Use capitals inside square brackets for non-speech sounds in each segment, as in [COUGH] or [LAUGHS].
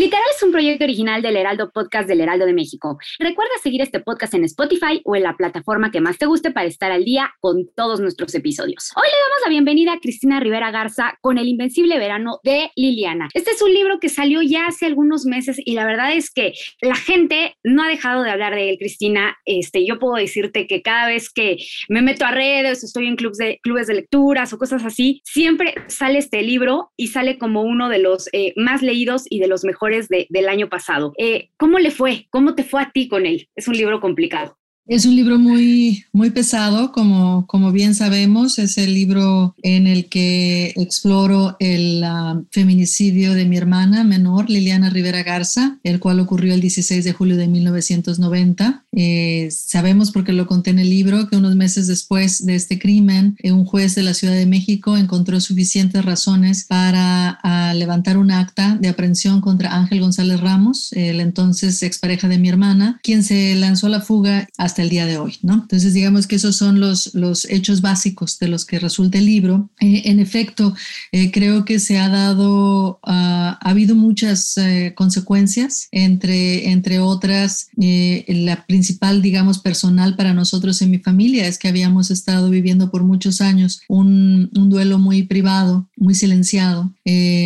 Literal es un proyecto original del Heraldo Podcast del Heraldo de México. Recuerda seguir este podcast en Spotify o en la plataforma que más te guste para estar al día con todos nuestros episodios. Hoy le damos la bienvenida a Cristina Rivera Garza con El Invencible Verano de Liliana. Este es un libro que salió ya hace algunos meses y la verdad es que la gente no ha dejado de hablar de él, Cristina. Este, yo puedo decirte que cada vez que me meto a redes, estoy en clubes de, clubes de lecturas o cosas así, siempre sale este libro y sale como uno de los eh, más leídos y de los mejores del año pasado. Eh, ¿Cómo le fue? ¿Cómo te fue a ti con él? Es un libro complicado. Es un libro muy, muy pesado, como, como bien sabemos. Es el libro en el que exploro el ah, feminicidio de mi hermana menor, Liliana Rivera Garza, el cual ocurrió el 16 de julio de 1990. Eh, sabemos, porque lo conté en el libro, que unos meses después de este crimen, eh, un juez de la Ciudad de México encontró suficientes razones para ah, levantar un acta de aprehensión contra Ángel González Ramos, el entonces expareja de mi hermana, quien se lanzó a la fuga hasta el día de hoy, ¿no? Entonces, digamos que esos son los, los hechos básicos de los que resulta el libro. Eh, en efecto, eh, creo que se ha dado, ah, ha habido muchas eh, consecuencias, entre, entre otras, la principal, digamos, personal para nosotros en mi familia es que habíamos estado viviendo por muchos años un, un duelo muy privado, muy silenciado,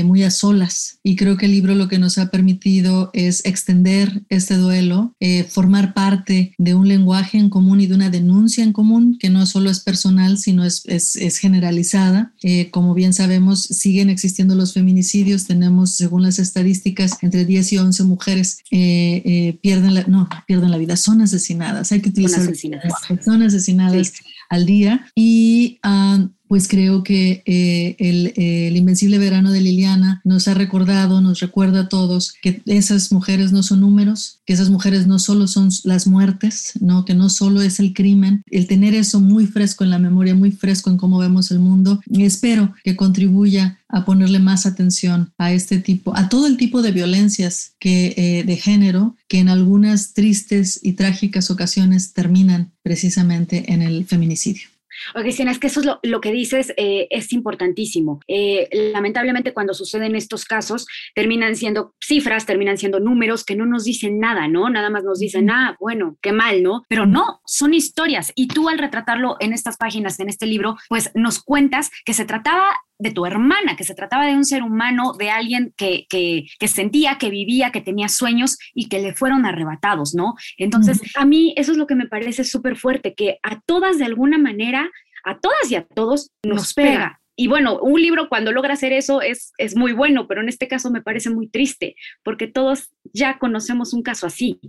muy a solas. Y creo que el libro lo que nos ha permitido es extender este duelo, formar parte de un lenguaje en común y de una denuncia en común que no solo es personal, sino es, es, generalizada. Eh, como bien sabemos, siguen existiendo los feminicidios. Tenemos, según las estadísticas, entre 10 y 11 mujeres eh, eh, pierden, la, no, pierden la vida, son asesinadas. Hay que utilizar... Son asesinadas. Son asesinadas al día. Y uh, pues creo que eh, el, Invencible Verano de Liliana nos ha recordado, nos recuerda a todos que esas mujeres no son números, que esas mujeres no solo son las muertes, ¿no? que no solo es el crimen, el tener eso muy fresco en la memoria, muy fresco en cómo vemos el mundo, espero que contribuya a ponerle más atención a este tipo, a todo el tipo de violencias que, eh, de género que en algunas tristes y trágicas ocasiones terminan precisamente en el feminicidio. O Cristina, es que eso es lo, que dices, eh, es importantísimo. Eh, lamentablemente cuando suceden estos casos, terminan siendo cifras, terminan siendo números que no nos dicen nada, ¿no? Nada más nos dicen, ah, bueno, qué mal, ¿no? Pero no, son historias. Y tú al retratarlo en estas páginas, en este libro, pues nos cuentas que se trataba de tu hermana, que se trataba de un ser humano, de alguien que, que, sentía, que vivía, que tenía sueños y que le fueron arrebatados, ¿no? Entonces, a mí eso es lo que me parece súper fuerte, que a todas de alguna manera, a todas y a todos nos, pega. Y bueno, un libro cuando logra hacer eso es, es muy bueno, pero en este caso me parece muy triste, porque todos ya conocemos un caso así,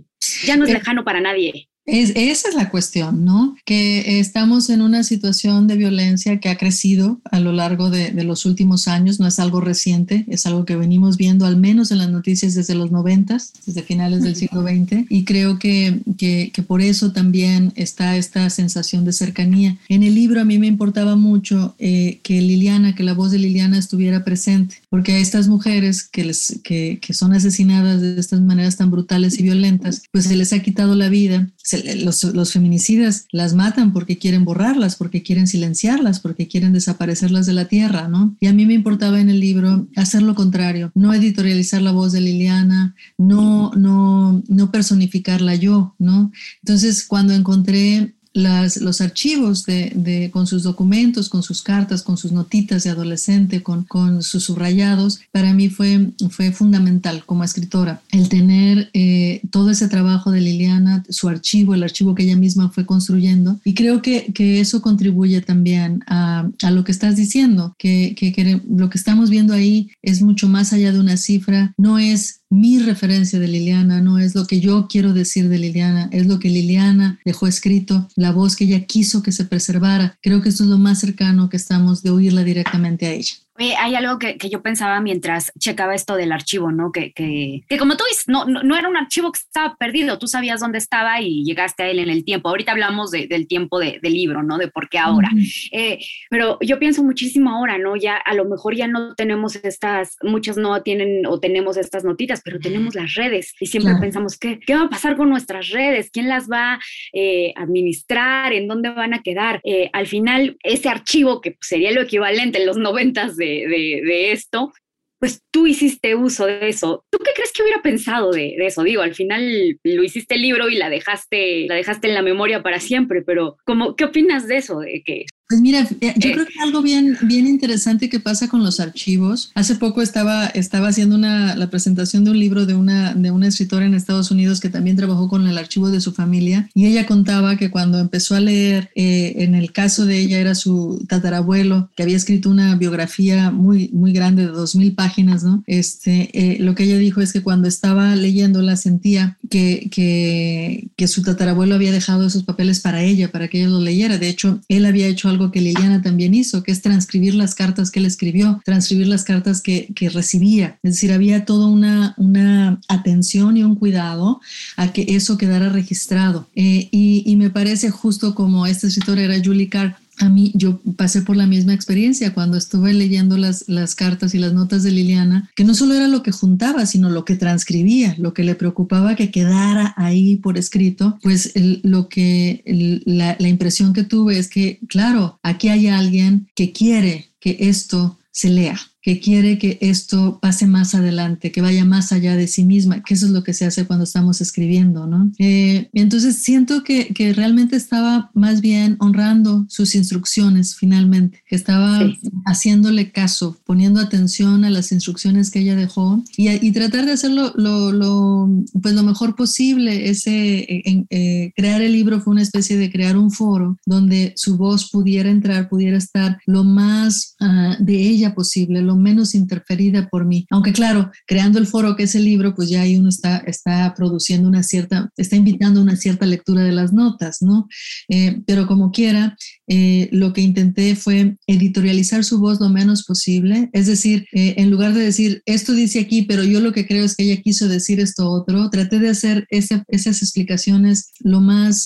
ya no es eh, lejano para nadie. Es, esa es la cuestión, ¿no? Que estamos en una situación de violencia que ha crecido a lo largo de, los últimos años, no es algo reciente, es algo que venimos viendo al menos en las noticias desde los noventas, desde finales del siglo XX, y creo que, que, por eso también está esta sensación de cercanía. En el libro a mí me importaba mucho eh, que Liliana, que la voz de Liliana estuviera presente, porque a estas mujeres que, les, que, que son asesinadas de estas maneras tan brutales y violentas, pues se les ha quitado la vida los, feminicidas las matan porque quieren borrarlas, porque quieren silenciarlas, porque quieren desaparecerlas de la tierra, ¿no? Y a mí me importaba en el libro hacer lo contrario, no editorializar la voz de Liliana, no, no, no personificarla yo, ¿no? Entonces, cuando encontré las, los archivos de, de, con sus documentos, con sus cartas, con sus notitas de adolescente, con, sus subrayados, para mí fue, fue fundamental como escritora. El tener eh, todo ese trabajo de Liliana, su archivo, el archivo que ella misma fue construyendo. Y creo que, que eso contribuye también a, a, lo que estás diciendo, que, que, que lo que estamos viendo ahí es mucho más allá de una cifra, no es mi referencia de Liliana, no es lo que yo quiero decir de Liliana, es lo que Liliana dejó escrito, la voz que ella quiso que se preservara. Creo que esto es lo más cercano que estamos de oírla directamente a ella hay algo que, que, yo pensaba mientras checaba esto del archivo, ¿no? Que, que, que como tú dices, no, no, no, era un archivo que estaba perdido, tú sabías dónde estaba y llegaste a él en el tiempo. Ahorita hablamos de, del tiempo de, del libro, ¿no? De por qué ahora. Uh -huh. eh, pero yo pienso muchísimo ahora, ¿no? Ya a lo mejor ya no tenemos estas, muchos no tienen o tenemos estas notitas, pero tenemos las redes y siempre claro. pensamos, ¿qué, ¿qué va a pasar con nuestras redes? ¿Quién las va a eh, administrar? ¿En dónde van a quedar? Eh, al final, ese archivo que sería lo equivalente en los noventas de de, esto, pues tú hiciste uso de eso. ¿Tú qué crees que hubiera pensado de, de, eso? Digo, al final lo hiciste el libro y la dejaste, la dejaste en la memoria para siempre, pero ¿cómo, ¿qué opinas de eso? De que pues mira, yo creo que algo bien, bien interesante que pasa con los archivos. Hace poco estaba, estaba haciendo una, la presentación de un libro de una, de una escritora en Estados Unidos que también trabajó con el archivo de su familia y ella contaba que cuando empezó a leer, eh, en el caso de ella era su tatarabuelo que había escrito una biografía muy, muy grande de dos mil páginas, ¿no? Este, eh, lo que ella dijo es que cuando estaba leyéndola sentía que, que, que su tatarabuelo había dejado esos papeles para ella, para que ella los leyera. De hecho, él había hecho algo que Liliana también hizo, que es transcribir las cartas que él escribió, transcribir las cartas que, que recibía. Es decir, había toda una, una, atención y un cuidado a que eso quedara registrado. Eh, y, y, me parece justo como esta escritora era Julie Carr, a mí, yo pasé por la misma experiencia cuando estuve leyendo las, las, cartas y las notas de Liliana, que no solo era lo que juntaba, sino lo que transcribía, lo que le preocupaba que quedara ahí por escrito, pues lo que la, la impresión que tuve es que, claro, aquí hay alguien que quiere que esto se lea, que quiere que esto pase más adelante, que vaya más allá de sí misma, que eso es lo que se hace cuando estamos escribiendo, ¿no? Eh, entonces siento que, que, realmente estaba más bien honrando sus instrucciones finalmente, que estaba sí. haciéndole caso, poniendo atención a las instrucciones que ella dejó y, y tratar de hacerlo lo, lo, pues lo mejor posible. Ese, en, eh, crear el libro fue una especie de crear un foro donde su voz pudiera entrar, pudiera estar lo más uh, de ella posible, lo menos interferida por mí. Aunque claro, creando el foro que es el libro, pues ya ahí uno está, está produciendo una cierta, está invitando una cierta lectura de las notas, ¿no? Eh, pero como quiera, eh, lo que intenté fue editorializar su voz lo menos posible, es decir, eh, en lugar de decir, esto dice aquí, pero yo lo que creo es que ella quiso decir esto otro, traté de hacer ese, esas explicaciones lo más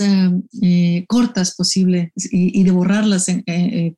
cortas posible y, y, de borrarlas en,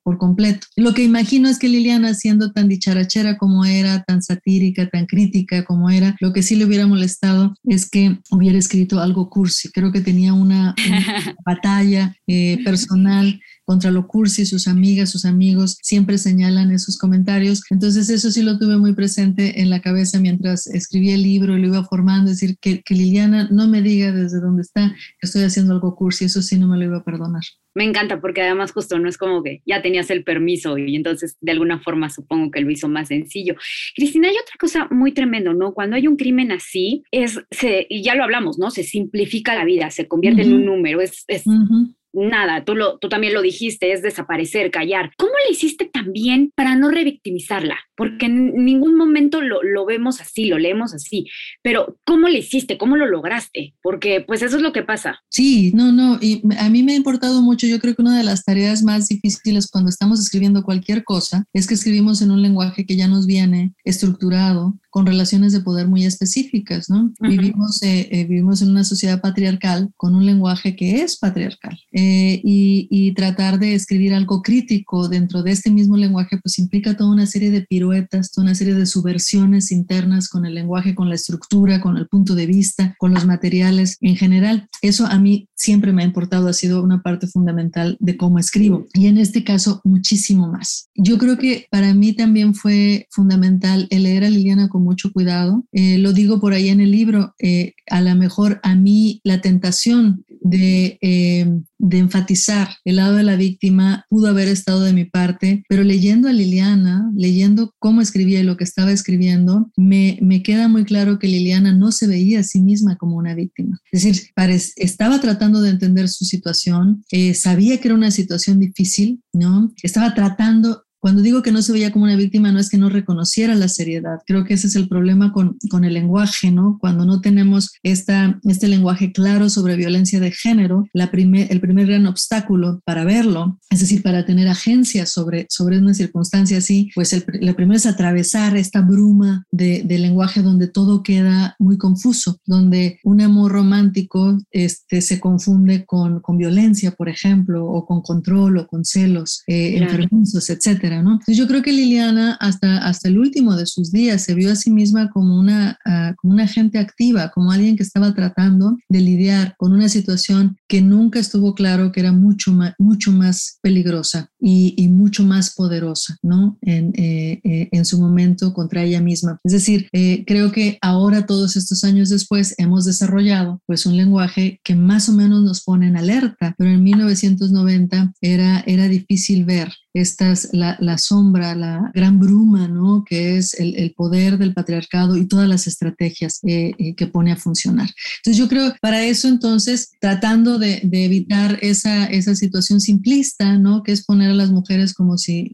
por completo. Lo que imagino es que Liliana, siendo tan dicharachera como era, tan satírica, tan crítica como era, lo que sí le hubiera molestado es que hubiera escrito algo cursi. Creo que tenía una, una [LAUGHS] batalla eh, personal contra lo cursi, sus amigas, sus amigos siempre señalan esos comentarios. Entonces eso sí lo tuve muy presente en la cabeza mientras escribía el libro y lo iba formando, es decir, que, que Liliana no me diga desde dónde está que estoy haciendo algo cursi, eso sí no me lo iba a perdonar. Me encanta porque además justo no es como que ya tenías el permiso y entonces de alguna forma supongo que lo hizo más sencillo. Cristina, hay otra cosa muy tremendo, ¿no? Cuando hay un crimen así, es, se, y ya lo hablamos, ¿no? Se simplifica la vida, se convierte uh -huh. en un número, es... es uh -huh nada, tú, lo, tú también lo dijiste, es desaparecer, callar. ¿Cómo le hiciste también para no revictimizarla? Porque en ningún momento lo, lo, vemos así, lo leemos así, pero ¿cómo le hiciste? ¿Cómo lo lograste? Porque pues eso es lo que pasa. Sí, no, no, y a mí me ha importado mucho, yo creo que una de las tareas más difíciles cuando estamos escribiendo cualquier cosa es que escribimos en un lenguaje que ya nos viene estructurado, con relaciones de poder muy específicas, ¿no? Uh -huh. vivimos, eh, eh, vivimos en una sociedad patriarcal con un lenguaje que es patriarcal eh, y, y, tratar de escribir algo crítico dentro de este mismo lenguaje pues implica toda una serie de piruetas, toda una serie de subversiones internas con el lenguaje, con la estructura, con el punto de vista, con los materiales en general. Eso a mí siempre me ha importado, ha sido una parte fundamental de cómo escribo y en este caso muchísimo más. Yo creo que para mí también fue fundamental el leer a Liliana con mucho cuidado. Eh, lo digo por ahí en el libro, eh, a lo mejor a mí la tentación de, eh, de enfatizar el lado de la víctima pudo haber estado de mi parte, pero leyendo a Liliana, leyendo cómo escribía y lo que estaba escribiendo, me, me queda muy claro que Liliana no se veía a sí misma como una víctima. Es decir, estaba tratando de entender su situación, eh, sabía que era una situación difícil, ¿no? Estaba tratando cuando digo que no se veía como una víctima, no es que no reconociera la seriedad. Creo que ese es el problema con, con el lenguaje, ¿no? Cuando no tenemos esta, este lenguaje claro sobre violencia de género, la primer, el primer gran obstáculo para verlo, es decir, para tener agencia sobre, sobre una circunstancia así, pues el, la primera es atravesar esta bruma de, de, lenguaje donde todo queda muy confuso, donde un amor romántico este, se confunde con, con violencia, por ejemplo, o con control o con celos eh, enfermizos, etcétera yo creo que Liliana hasta, hasta el último de sus días se vio a sí misma como una, uh, como una gente activa, como alguien que estaba tratando de lidiar con una situación que nunca estuvo claro que era mucho más, mucho más peligrosa y, y mucho más poderosa, ¿no? En, eh, eh, en, su momento contra ella misma. Es decir, eh, creo que ahora, todos estos años después, hemos desarrollado pues un lenguaje que más o menos nos pone en alerta, pero en 1990 era, era difícil ver estas, la, la, sombra, la gran bruma, ¿no? Que es el, el, poder del patriarcado y todas las estrategias eh, eh, que pone a funcionar. Entonces yo creo, para eso entonces, tratando de, de, evitar esa, esa situación simplista, ¿no? Que es poner a las mujeres como si,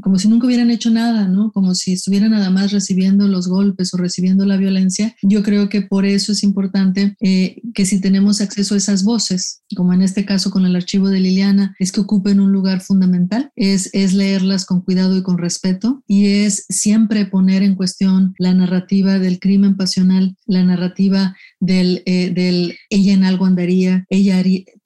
como si nunca hubieran hecho nada, ¿no? Como si estuvieran nada más recibiendo los golpes o recibiendo la violencia. Yo creo que por eso es importante eh, que si tenemos acceso a esas voces, como en este caso con el archivo de Liliana, es que ocupen un lugar fundamental es, leerlas con cuidado y con respeto y es siempre poner en cuestión la narrativa del crimen pasional, la narrativa del, eh, ella en algo andaría, ella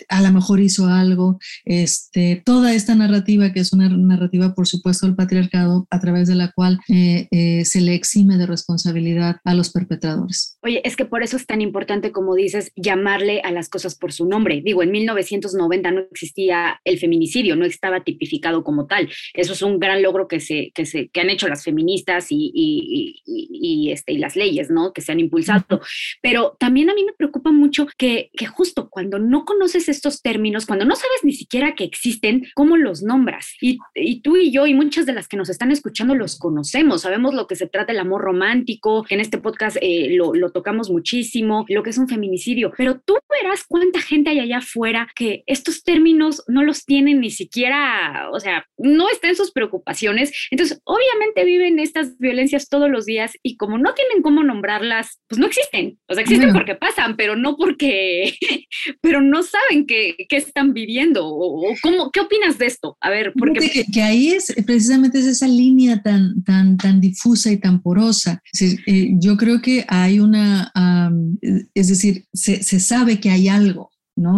a lo mejor hizo algo, este, toda esta narrativa que es una narrativa por supuesto del patriarcado a través de la cual eh, eh, se le exime de responsabilidad a los perpetradores. Oye, es que por eso es tan importante, como dices, llamarle a las cosas por su nombre. Digo, en 1990 no existía el feminicidio, no estaba tipificado como tal. Eso es un gran logro que, se, que, se, que han hecho las feministas y, y, y, este, y las leyes, ¿no? Que se han impulsado. Pero también a mí me preocupa mucho que, que justo cuando no conoces estos términos, cuando no sabes ni siquiera que existen, ¿cómo los nombras? Y, y tú y yo y muchas de las que nos están escuchando los conocemos, sabemos lo que se trata el amor romántico, que en este podcast eh, lo, lo tocamos muchísimo, lo que es un feminicidio, pero tú verás cuánta gente hay allá afuera que estos términos no los tienen ni siquiera, o sea, no está en sus preocupaciones. Entonces, obviamente viven estas violencias todos los días y como no tienen cómo nombrarlas, pues no existen. O sea, existen porque pasan, pero no porque, [LAUGHS] pero no saben qué, están viviendo o, cómo, ¿qué opinas de esto? A ver, porque... Que, que, ahí es precisamente es esa línea tan, tan, tan difusa y tan porosa. Eh, yo creo que hay una, es decir, se, se sabe que hay algo, ¿no?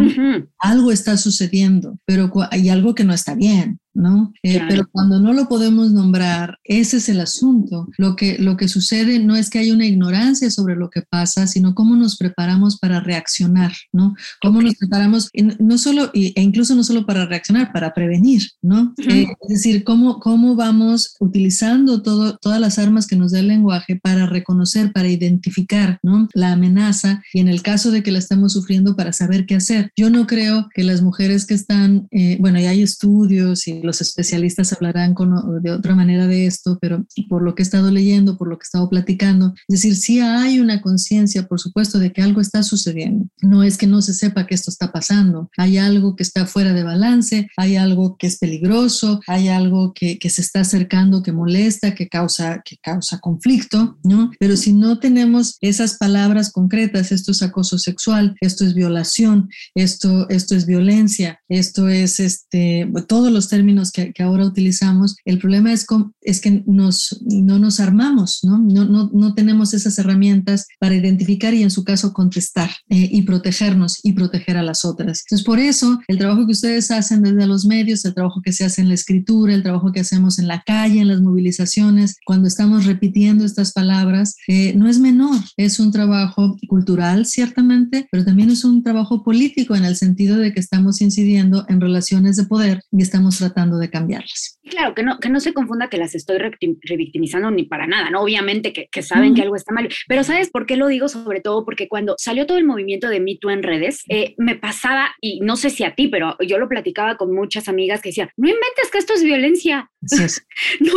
Algo está sucediendo, pero hay algo que no está bien. ¿No? Eh, pero cuando no lo podemos nombrar, ese es el asunto. Lo que, lo que sucede no es que haya una ignorancia sobre lo que pasa, sino cómo nos preparamos para reaccionar, ¿no? Cómo nos preparamos, no solo, e incluso no solo para reaccionar, para prevenir, ¿no? Eh, es decir, cómo, cómo vamos utilizando todo, todas las armas que nos da el lenguaje para reconocer, para identificar, ¿no? La amenaza y en el caso de que la estemos sufriendo, para saber qué hacer. Yo no creo que las mujeres que están, eh, bueno, ya hay estudios y los especialistas hablarán con, de otra manera de esto, pero por lo que he estado leyendo, por lo que he estado platicando, es decir, sí hay una conciencia, por supuesto, de que algo está sucediendo. No es que no se sepa que esto está pasando, hay algo que está fuera de balance, hay algo que es peligroso, hay algo que, que se está acercando, que molesta, que causa, que causa conflicto, ¿no? Pero si no tenemos esas palabras concretas, esto es acoso sexual, esto es violación, esto, esto es violencia, esto es este, todos los términos que, ahora utilizamos, el problema es, es que nos, no nos armamos, ¿no? No, no, no tenemos esas herramientas para identificar y en su caso contestar eh, y protegernos y proteger a las otras. Entonces, por eso, el trabajo que ustedes hacen desde los medios, el trabajo que se hace en la escritura, el trabajo que hacemos en la calle, en las movilizaciones, cuando estamos repitiendo estas palabras, eh, no es menor, es un trabajo cultural, ciertamente, pero también es un trabajo político en el sentido de que estamos incidiendo en relaciones de poder y estamos tratando tratando de cambiarlas. Claro, que no, que no se confunda que las estoy revictimizando ni para nada, ¿no? Obviamente que, saben que algo está mal, pero ¿sabes por qué lo digo? Sobre todo porque cuando salió todo el movimiento de Me Too en redes, eh, me pasaba, y no sé si a ti, pero yo lo platicaba con muchas amigas que decían, no inventes que esto es violencia. [LAUGHS] no,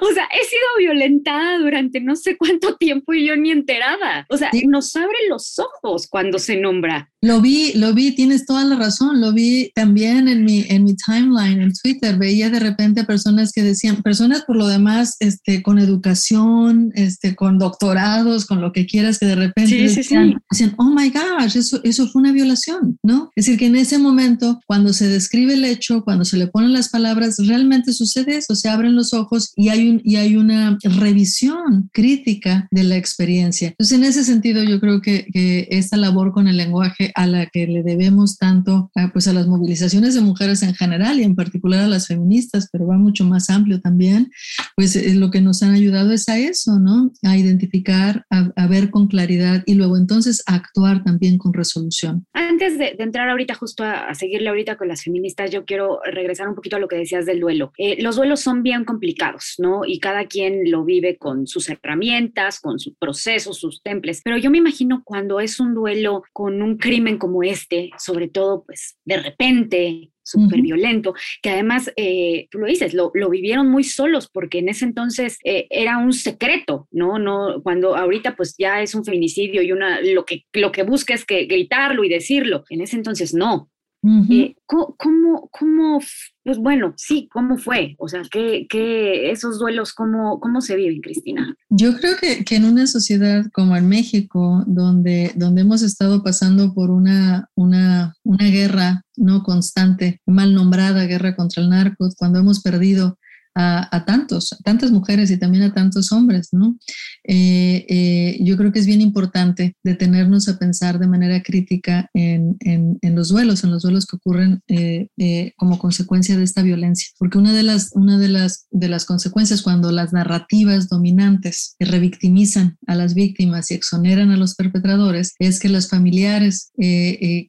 o sea, he sido violentada durante no sé cuánto tiempo y yo ni enterada. O sea, nos abre los ojos cuando se nombra. Lo vi, lo vi, tienes toda la razón, lo vi también en mi, en mi timeline, en Twitter, veía de repente personas que decían, personas por lo demás, este, con educación, este, con doctorados, con lo que quieras, que de repente decían, oh my gosh, eso, eso fue una violación, ¿no? Es decir, que en ese momento, cuando se describe el hecho, cuando se le ponen las palabras, realmente sucede eso, se abren los ojos y hay, un, y hay una revisión crítica de la experiencia. Entonces, en ese sentido, yo creo que, que esta labor con el lenguaje a la que le debemos tanto a, pues a las movilizaciones de mujeres en general y en particular a las feministas, pero va mucho más amplio también, pues es lo que nos han ayudado es a eso, ¿no? A identificar, a, ver con claridad y luego entonces a actuar también con resolución. Antes de, entrar ahorita justo a, seguirle ahorita con las feministas, yo quiero regresar un poquito a lo que decías del duelo. Eh, los duelos son bien complicados, ¿no? Y cada quien lo vive con sus herramientas, con sus procesos, sus temples, pero yo me imagino cuando es un duelo con un crimen como este, sobre todo pues de repente, súper violento, que además, eh, tú lo dices, lo, vivieron muy solos porque en ese entonces eh, era un secreto, ¿no? no Cuando ahorita pues ya es un feminicidio y una, lo que, lo que busca es que gritarlo y decirlo, en ese entonces no, eh, ¿cómo, cómo, pues bueno, sí, cómo fue? O sea, ¿qué, qué esos duelos, cómo, cómo se viven, Cristina? Yo creo que, que, en una sociedad como en México, donde, donde hemos estado pasando por una, una, una guerra no constante, mal nombrada guerra contra el narco, cuando hemos perdido a, tantos, a tantas mujeres y también a tantos hombres, ¿no? Eh, eh, yo creo que es bien importante detenernos a pensar de manera crítica en, los duelos, en los duelos que ocurren eh, como consecuencia de esta violencia, porque una de las, una de las, de las consecuencias cuando las narrativas dominantes revictimizan a las víctimas y exoneran a los perpetradores es que los familiares que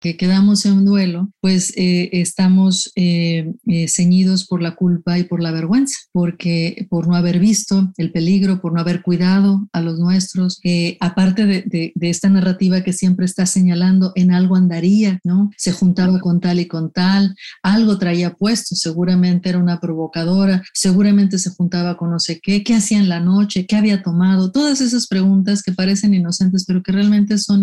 Que quedamos en un duelo, pues eh, estamos eh, eh, ceñidos por la culpa y por la vergüenza, porque por no haber visto el peligro, por no haber cuidado a los nuestros, aparte de, esta narrativa que siempre está señalando en algo andaría, ¿no? Se juntaba con tal y con tal, algo traía puesto, seguramente era una provocadora, seguramente se juntaba con no sé qué, qué hacía en la noche, qué había tomado, todas esas preguntas que parecen inocentes, pero que realmente son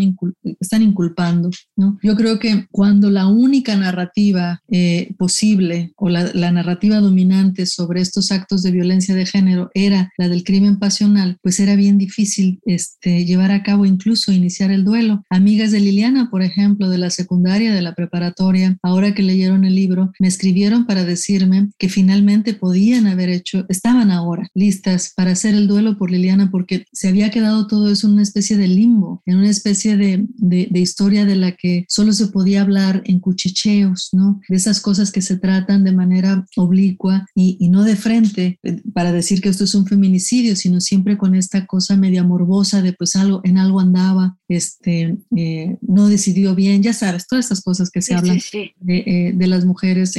están inculpando, ¿no? Yo creo creo que cuando la única narrativa eh, posible o la, narrativa dominante sobre estos actos de violencia de género era la del crimen pasional, pues era bien difícil este, llevar a cabo incluso iniciar el duelo. Amigas de Liliana, por ejemplo, de la secundaria, de la preparatoria, ahora que leyeron el libro, me escribieron para decirme que finalmente podían haber hecho, estaban ahora listas para hacer el duelo por Liliana porque se había quedado todo eso en una especie de limbo, en una especie de, de, de historia de la que solo se podía hablar en cuchicheos, ¿no? De esas cosas que se tratan de manera oblicua y, no de frente eh, para decir que esto es un feminicidio, sino siempre con esta cosa media morbosa de pues algo, en algo andaba, este, eh, no decidió bien, ya sabes, todas estas cosas que se hablan eh, De, las mujeres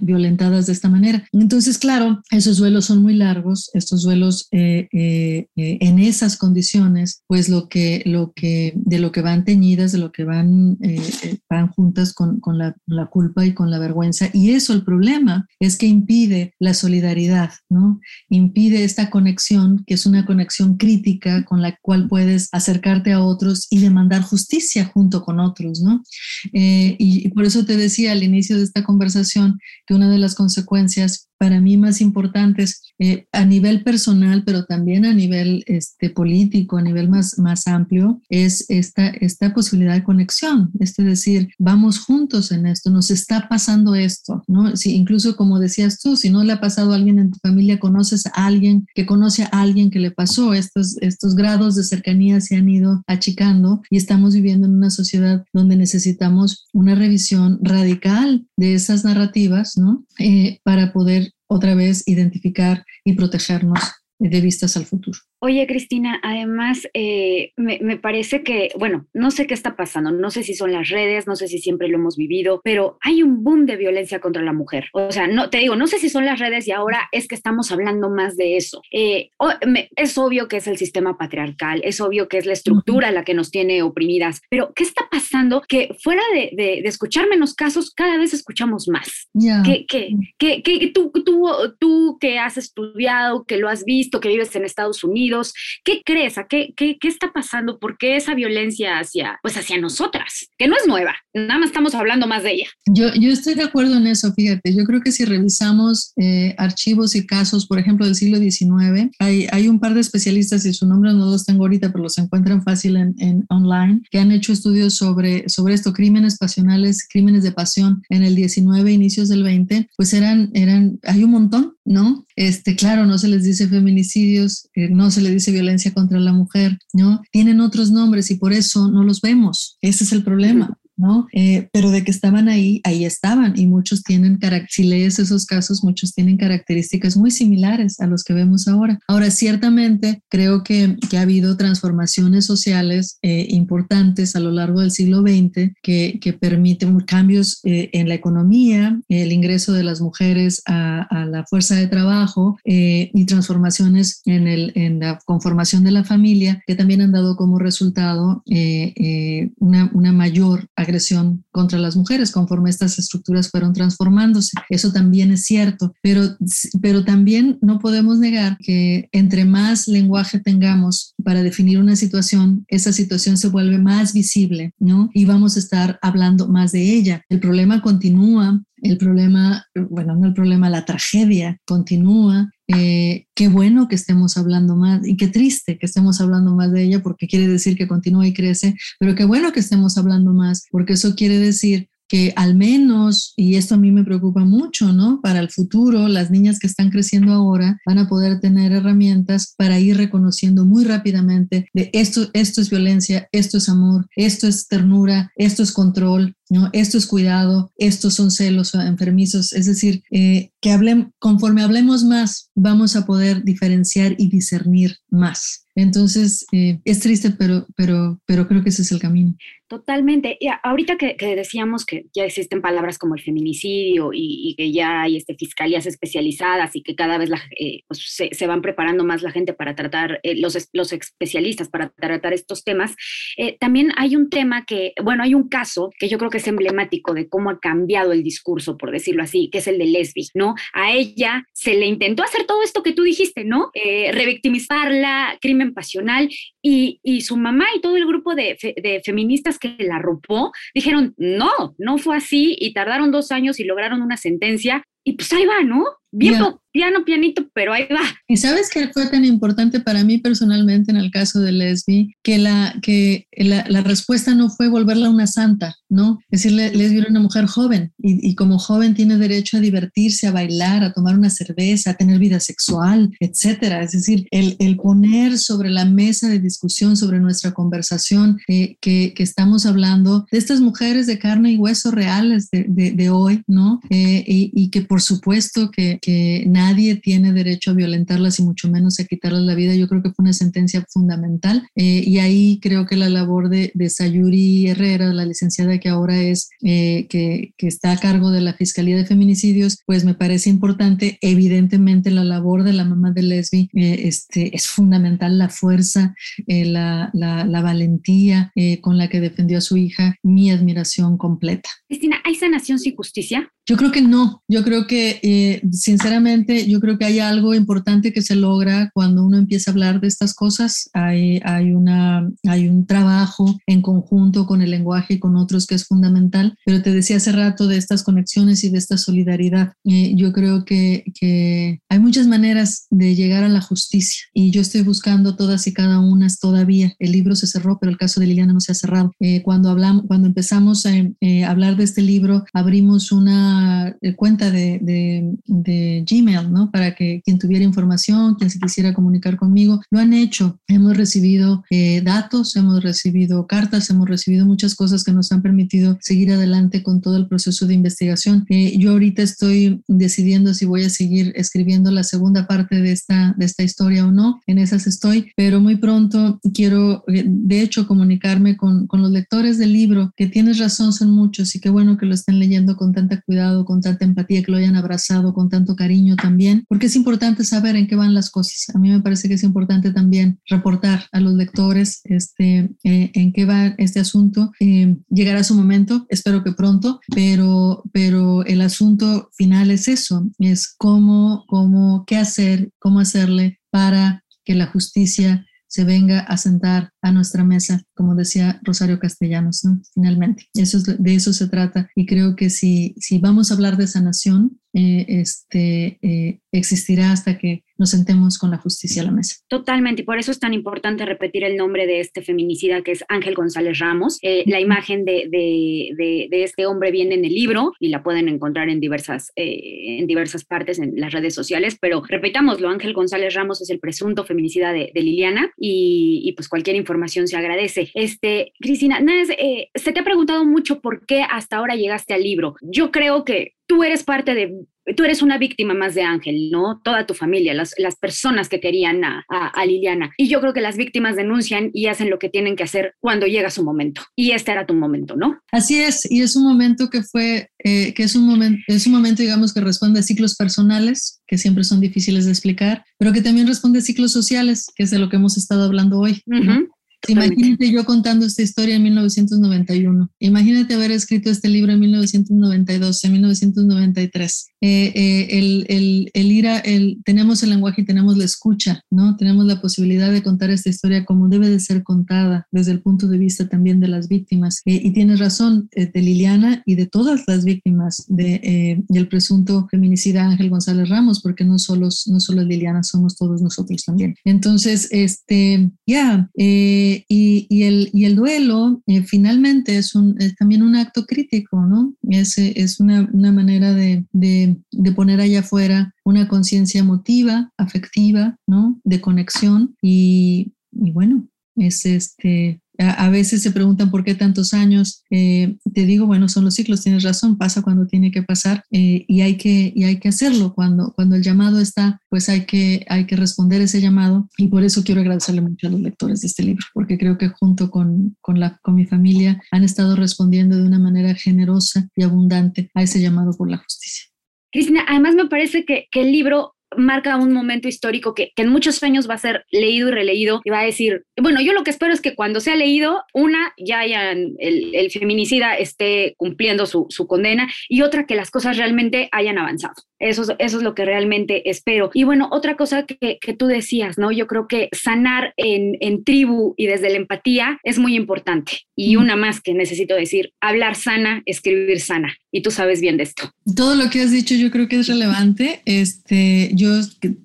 violentadas de esta manera. Entonces, claro, esos duelos son muy largos, estos duelos en esas condiciones, pues lo que, lo que, de lo que van teñidas, de lo que van eh, van juntas con, la, culpa y con la vergüenza. Y eso, el problema, es que impide la solidaridad, ¿no? Impide esta conexión, que es una conexión crítica con la cual puedes acercarte a otros y demandar justicia junto con otros, ¿no? Eh, y por eso te decía al inicio de esta conversación que una de las consecuencias para mí más importantes eh, a nivel personal, pero también a nivel este, político, a nivel más, más amplio, es esta, esta posibilidad de conexión, es decir, vamos juntos en esto, nos está pasando esto, ¿no? Si, incluso como decías tú, si no le ha pasado a alguien en tu familia, conoces a alguien que conoce a alguien que le pasó, estos, estos grados de cercanía se han ido achicando y estamos viviendo en una sociedad donde necesitamos una revisión radical de esas narrativas, ¿no? Eh, para poder otra vez identificar y protegernos de vistas al futuro. Oye, Cristina, además eh, me, parece que, bueno, no sé qué está pasando, no sé si son las redes, no sé si siempre lo hemos vivido, pero hay un boom de violencia contra la mujer. O sea, no te digo, no sé si son las redes y ahora es que estamos hablando más de eso. Eh, es obvio que es el sistema patriarcal, es obvio que es la estructura la que nos tiene oprimidas, pero ¿qué está pasando? Que fuera de, escuchar menos casos, cada vez escuchamos más. ¿Qué, qué, tú, tú, tú que has estudiado, que lo has visto, que vives en Estados Unidos, ¿Qué crees? ¿A qué, qué, qué, está pasando? ¿Por qué esa violencia hacia, pues hacia nosotras? Que no es nueva, nada más estamos hablando más de ella. Yo, yo estoy de acuerdo en eso, fíjate. Yo creo que si revisamos eh, archivos y casos, por ejemplo, del siglo XIX, hay, hay un par de especialistas, y su nombre no los tengo ahorita, pero los encuentran fácil en, en online, que han hecho estudios sobre, sobre esto, crímenes pasionales, crímenes de pasión en el 19, inicios del 20, pues eran, eran, hay un montón, ¿no? Este, claro, no se les dice feminicidios, eh, no se le dice violencia contra la mujer, ¿no? Tienen otros nombres y por eso no los vemos. Ese es el problema. ¿No? Eh, pero de que estaban ahí, ahí estaban y muchos tienen, si lees esos casos, muchos tienen características muy similares a los que vemos ahora. Ahora, ciertamente creo que, que ha habido transformaciones sociales eh, importantes a lo largo del siglo XX que, que permiten cambios eh, en la economía, el ingreso de las mujeres a, a la fuerza de trabajo y transformaciones en, el, en la conformación de la familia que también han dado como resultado una, una mayor agresión contra las mujeres conforme estas estructuras fueron transformándose. Eso también es cierto, pero, pero también no podemos negar que entre más lenguaje tengamos para definir una situación, esa situación se vuelve más visible, ¿no? Y vamos a estar hablando más de ella. El problema continúa, el problema, bueno, no el problema, la tragedia continúa. Eh, qué bueno que estemos hablando más y qué triste que estemos hablando más de ella porque quiere decir que continúa y crece, pero qué bueno que estemos hablando más porque eso quiere decir que al menos, y esto a mí me preocupa mucho, ¿no? Para el futuro, las niñas que están creciendo ahora van a poder tener herramientas para ir reconociendo muy rápidamente de esto, esto es violencia, esto es amor, esto es ternura, esto es control, ¿no? Esto es cuidado, estos son celos enfermizos, es decir, eh, que hablem, conforme hablemos más, vamos a poder diferenciar y discernir más. Entonces, eh, es triste, pero, pero, pero creo que ese es el camino. Totalmente. Y ahorita que, decíamos que ya existen palabras como el feminicidio y, que ya hay este, fiscalías especializadas y que cada vez eh, pues, se, van preparando más la gente para tratar, los, los especialistas para tratar estos temas, también hay un tema que, bueno, hay un caso que yo creo que es emblemático de cómo ha cambiado el discurso, por decirlo así, que es el de Lesbi, ¿no? A ella se le intentó hacer todo esto que tú dijiste, ¿no? Eh, revictimizarla, crimen pasional, y, y, su mamá y todo el grupo de, de, feministas que la arropó dijeron, no, no fue así, y tardaron dos años y lograron una sentencia, y pues ahí va, ¿no? Bien, piano, pianito, pero ahí va. Y sabes que fue tan importante para mí personalmente en el caso de Lesbi, que la, que la, la respuesta no fue volverla una santa, ¿no? Es decir, Lesbi era una mujer joven y, y, como joven tiene derecho a divertirse, a bailar, a tomar una cerveza, a tener vida sexual, etcétera. Es decir, el, el poner sobre la mesa de discusión, sobre nuestra conversación eh, que, que, estamos hablando de estas mujeres de carne y hueso reales de, de, de hoy, ¿no? Eh, y, y, que por supuesto que, que nadie tiene derecho a violentarlas y mucho menos a quitarles la vida. Yo creo que fue una sentencia fundamental eh, y ahí creo que la labor de, de Sayuri Herrera, la licenciada que ahora es, eh, que, que, está a cargo de la Fiscalía de Feminicidios, pues me parece importante. Evidentemente la labor de la mamá de Lesbi eh, este, es fundamental, la fuerza, la, la, la, valentía con la que defendió a su hija, mi admiración completa. Cristina, ¿hay sanación sin justicia? Yo creo que no, yo creo que eh, sinceramente, yo creo que hay algo importante que se logra cuando uno empieza a hablar de estas cosas. Hay, hay, una, hay un trabajo en conjunto con el lenguaje y con otros que es fundamental, pero te decía hace rato de estas conexiones y de esta solidaridad. Eh, yo creo que, que hay muchas maneras de llegar a la justicia y yo estoy buscando todas y cada una todavía. El libro se cerró, pero el caso de Liliana no se ha cerrado. Eh, cuando, hablamos, cuando empezamos a hablar de este libro, abrimos una eh, cuenta de, de, Gmail, ¿no? Para que quien tuviera información, quien se quisiera comunicar conmigo, lo han hecho. Hemos recibido eh, datos, hemos recibido cartas, hemos recibido muchas cosas que nos han permitido seguir adelante con todo el proceso de investigación. Eh, yo ahorita estoy decidiendo si voy a seguir escribiendo la segunda parte de esta, de esta historia o no. En esas estoy, pero muy pronto quiero, de hecho, comunicarme con, con los lectores del libro, que tienes razón, son muchos y qué bueno que lo estén leyendo con tanta cuidado con tanta empatía, que lo hayan abrazado con tanto cariño también, porque es importante saber en qué van las cosas. A mí me parece que es importante también reportar a los lectores este, eh, en qué va este asunto. Eh, llegará su momento, espero que pronto, pero, pero el asunto final es eso, es cómo, cómo, qué hacer, cómo hacerle para que la justicia se venga a sentar a nuestra mesa, como decía Rosario Castellanos, ¿no? finalmente. Eso de eso se trata y creo que si, si vamos a hablar de sanación, eh, este, eh, existirá hasta que nos sentemos con la justicia a la mesa. Totalmente, y por eso es tan importante repetir el nombre de este feminicida que es Ángel González Ramos. Eh, la imagen de, de, de, este hombre viene en el libro y la pueden encontrar en diversas, en diversas partes en las redes sociales, pero repitámoslo, Ángel González Ramos es el presunto feminicida de, Liliana y, y, pues cualquier información se agradece. Este, Cristina, se te ha preguntado mucho por qué hasta ahora llegaste al libro. Yo creo que tú eres parte de, tú eres una víctima más de Ángel, ¿no? Toda tu familia, las, las personas que querían a, a, Liliana. Y yo creo que las víctimas denuncian y hacen lo que tienen que hacer cuando llega su momento. Y este era tu momento, ¿no? Así es, y es un momento que fue, eh, que es un momento, es un momento, digamos, que responde a ciclos personales, que siempre son difíciles de explicar, pero que también responde a ciclos sociales, que es de lo que hemos estado hablando hoy. Imagínate yo contando esta historia en 1991. Imagínate haber escrito este libro en 1992, en 1993. Eh, eh, el, el, el, ir a, el, tenemos el lenguaje y tenemos la escucha, ¿no? Tenemos la posibilidad de contar esta historia como debe de ser contada desde el punto de vista también de las víctimas. Eh, y tienes razón, de Liliana y de todas las víctimas de, del presunto feminicida Ángel González Ramos, porque no solo, no solo Liliana, somos todos nosotros también. Entonces, este, ya, y, el, y el duelo finalmente es, también un acto crítico, ¿no? Es, es una, manera de de, poner allá afuera una conciencia emotiva, afectiva, ¿no? De conexión y, bueno, es este, a, veces se preguntan por qué tantos años. Eh, te digo, bueno, son los ciclos, tienes razón, pasa cuando tiene que pasar eh, y, hay que, y hay que hacerlo. Cuando, cuando el llamado está, pues hay que, hay que responder ese llamado y por eso quiero agradecerle mucho a los lectores de este libro, porque creo que junto con, con, la, con mi familia han estado respondiendo de una manera generosa y abundante a ese llamado por la justicia. Cristina, además me parece que, que el libro marca un momento histórico que, en muchos años va a ser leído y releído y va a decir, bueno, yo lo que espero es que cuando sea leído, una, ya hayan, el, feminicida esté cumpliendo su, condena y otra, que las cosas realmente hayan avanzado. Eso, eso es lo que realmente espero. Y bueno, otra cosa que, tú decías, ¿no? Yo creo que sanar en, en, tribu y desde la empatía es muy importante. Y una más que necesito decir, hablar sana, escribir sana. Y tú sabes bien de esto. Todo lo que has dicho yo creo que es relevante. Este, yo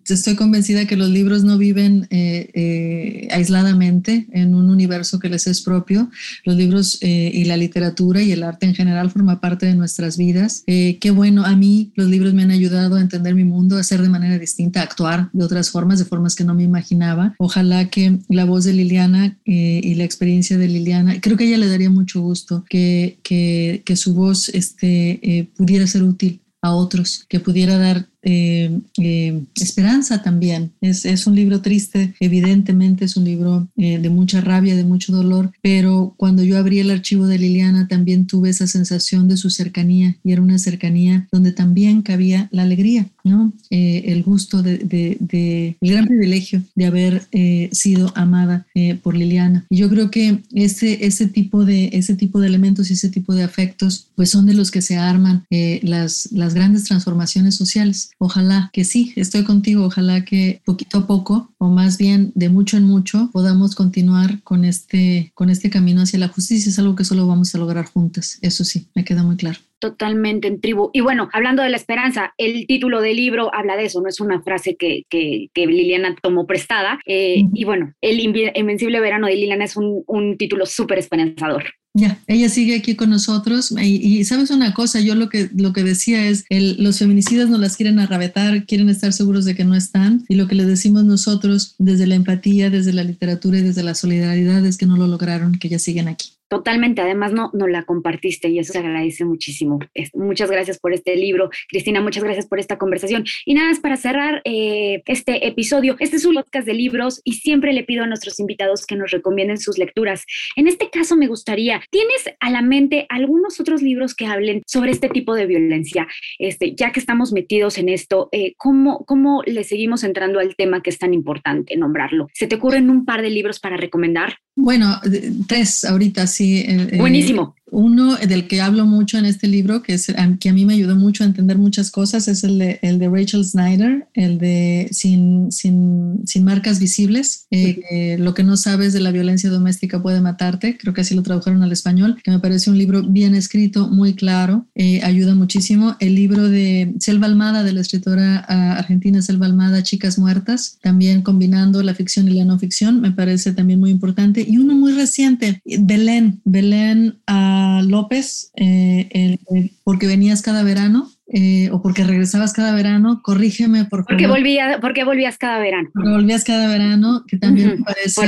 estoy convencida que los libros no viven eh, eh, aisladamente en un universo que les es propio. Los libros eh, y la literatura y el arte en general forma parte de nuestras vidas. qué bueno, a mí los libros me han ayudado a entender mi mundo, a ser de manera distinta, actuar de otras formas, de formas que no me imaginaba. Ojalá que la voz de Liliana y la experiencia de Liliana, creo que a ella le daría mucho gusto que, que, que su voz este, pudiera ser útil a otros, que pudiera dar eh, eh, esperanza también. Es, es, un libro triste, evidentemente es un libro eh, de mucha rabia, de mucho dolor, pero cuando yo abrí el archivo de Liliana también tuve esa sensación de su cercanía y era una cercanía donde también cabía la alegría, ¿no? el gusto de, de, el gran privilegio de haber sido amada por Liliana. Y yo creo que ese, ese, tipo de, ese tipo de elementos y ese tipo de afectos pues son de los que se arman las, las grandes transformaciones sociales. Ojalá que sí, estoy contigo, ojalá que poquito a poco, o más bien de mucho en mucho, podamos continuar con este, con este camino hacia la justicia. Es algo que solo vamos a lograr juntas, eso sí, me queda muy claro totalmente en tribu. Y bueno, hablando de la esperanza, el título del libro habla de eso, no es una frase que, que, Liliana tomó prestada. Eh, y bueno, El Invencible Verano de Liliana es un, un título súper esperanzador. Ya, ella sigue aquí con nosotros y, sabes una cosa, yo lo que, lo que decía es, el, los feminicidas no las quieren arrabetar, quieren estar seguros de que no están y lo que le decimos nosotros desde la empatía, desde la literatura y desde la solidaridad es que no lo lograron, que ya siguen aquí. Totalmente, además no, no la compartiste y eso se agradece muchísimo. muchas gracias por este libro, Cristina, muchas gracias por esta conversación. Y nada más para cerrar eh, este episodio, este es un podcast de libros y siempre le pido a nuestros invitados que nos recomienden sus lecturas. En este caso me gustaría, ¿tienes a la mente algunos otros libros que hablen sobre este tipo de violencia? Este, ya que estamos metidos en esto, eh, ¿cómo, ¿cómo le seguimos entrando al tema que es tan importante nombrarlo? ¿Se te ocurren un par de libros para recomendar? Bueno, tres ahorita sí. Eh, eh, Buenísimo. Uno del que hablo mucho en este libro, que, es, que a mí me ayudó mucho a entender muchas cosas, es el de, el de Rachel Snyder, el de Sin, sin, sin marcas visibles. Eh, lo que no sabes de la violencia doméstica puede matarte. Creo que así lo tradujeron al español, que me parece un libro bien escrito, muy claro, ayuda muchísimo. El libro de Selva Almada, de la escritora ah, argentina Selva Almada, Chicas Muertas, también combinando la ficción y la no ficción, me parece también muy importante y uno muy reciente, Belén, Belén a López, eh, porque venías cada verano eh, o porque regresabas cada verano, corrígeme por porque Volvía, porque volvías cada verano. Porque volvías cada verano, que también me parece,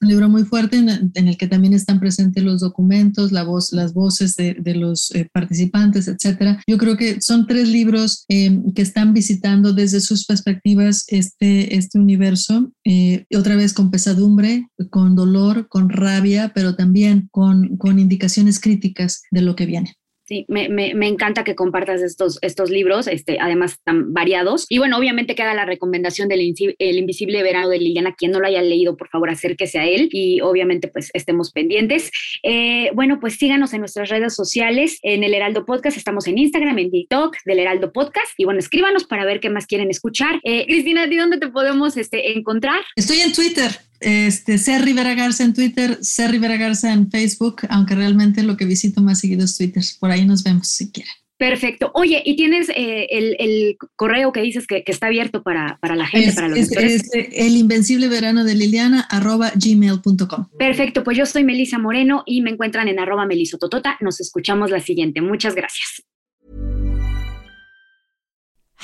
un libro muy fuerte en, el que también están presentes los documentos, la voz, las voces de, de los eh, participantes, etcétera. Yo creo que son tres libros eh, que están visitando desde sus perspectivas este, este universo, otra vez con pesadumbre, con dolor, con rabia, pero también con, con indicaciones críticas de lo que viene. Sí, me, me, encanta que compartas estos, estos libros, este, además tan variados. Y bueno, obviamente queda la recomendación del El Invisible Verano de Liliana. Quien no lo haya leído, por favor, acérquese a él y obviamente pues estemos pendientes. Eh, bueno, pues síganos en nuestras redes sociales, en el Heraldo Podcast. Estamos en Instagram, en TikTok del Heraldo Podcast. Y bueno, escríbanos para ver qué más quieren escuchar. Eh, Cristina, ¿de dónde te podemos este, encontrar? Estoy en Twitter este, C. Rivera Garza en Twitter, C. Rivera Garza en Facebook, aunque realmente lo que visito más seguido es Twitter. Por ahí nos vemos si quieren. Perfecto. Oye, ¿y tienes eh, el, correo que dices que, está abierto para, la gente, para los es, es, el invencible verano de Liliana, arroba gmail.com. Perfecto, pues yo soy Melisa Moreno y me encuentran en arroba melisototota. Nos escuchamos la siguiente. Muchas gracias.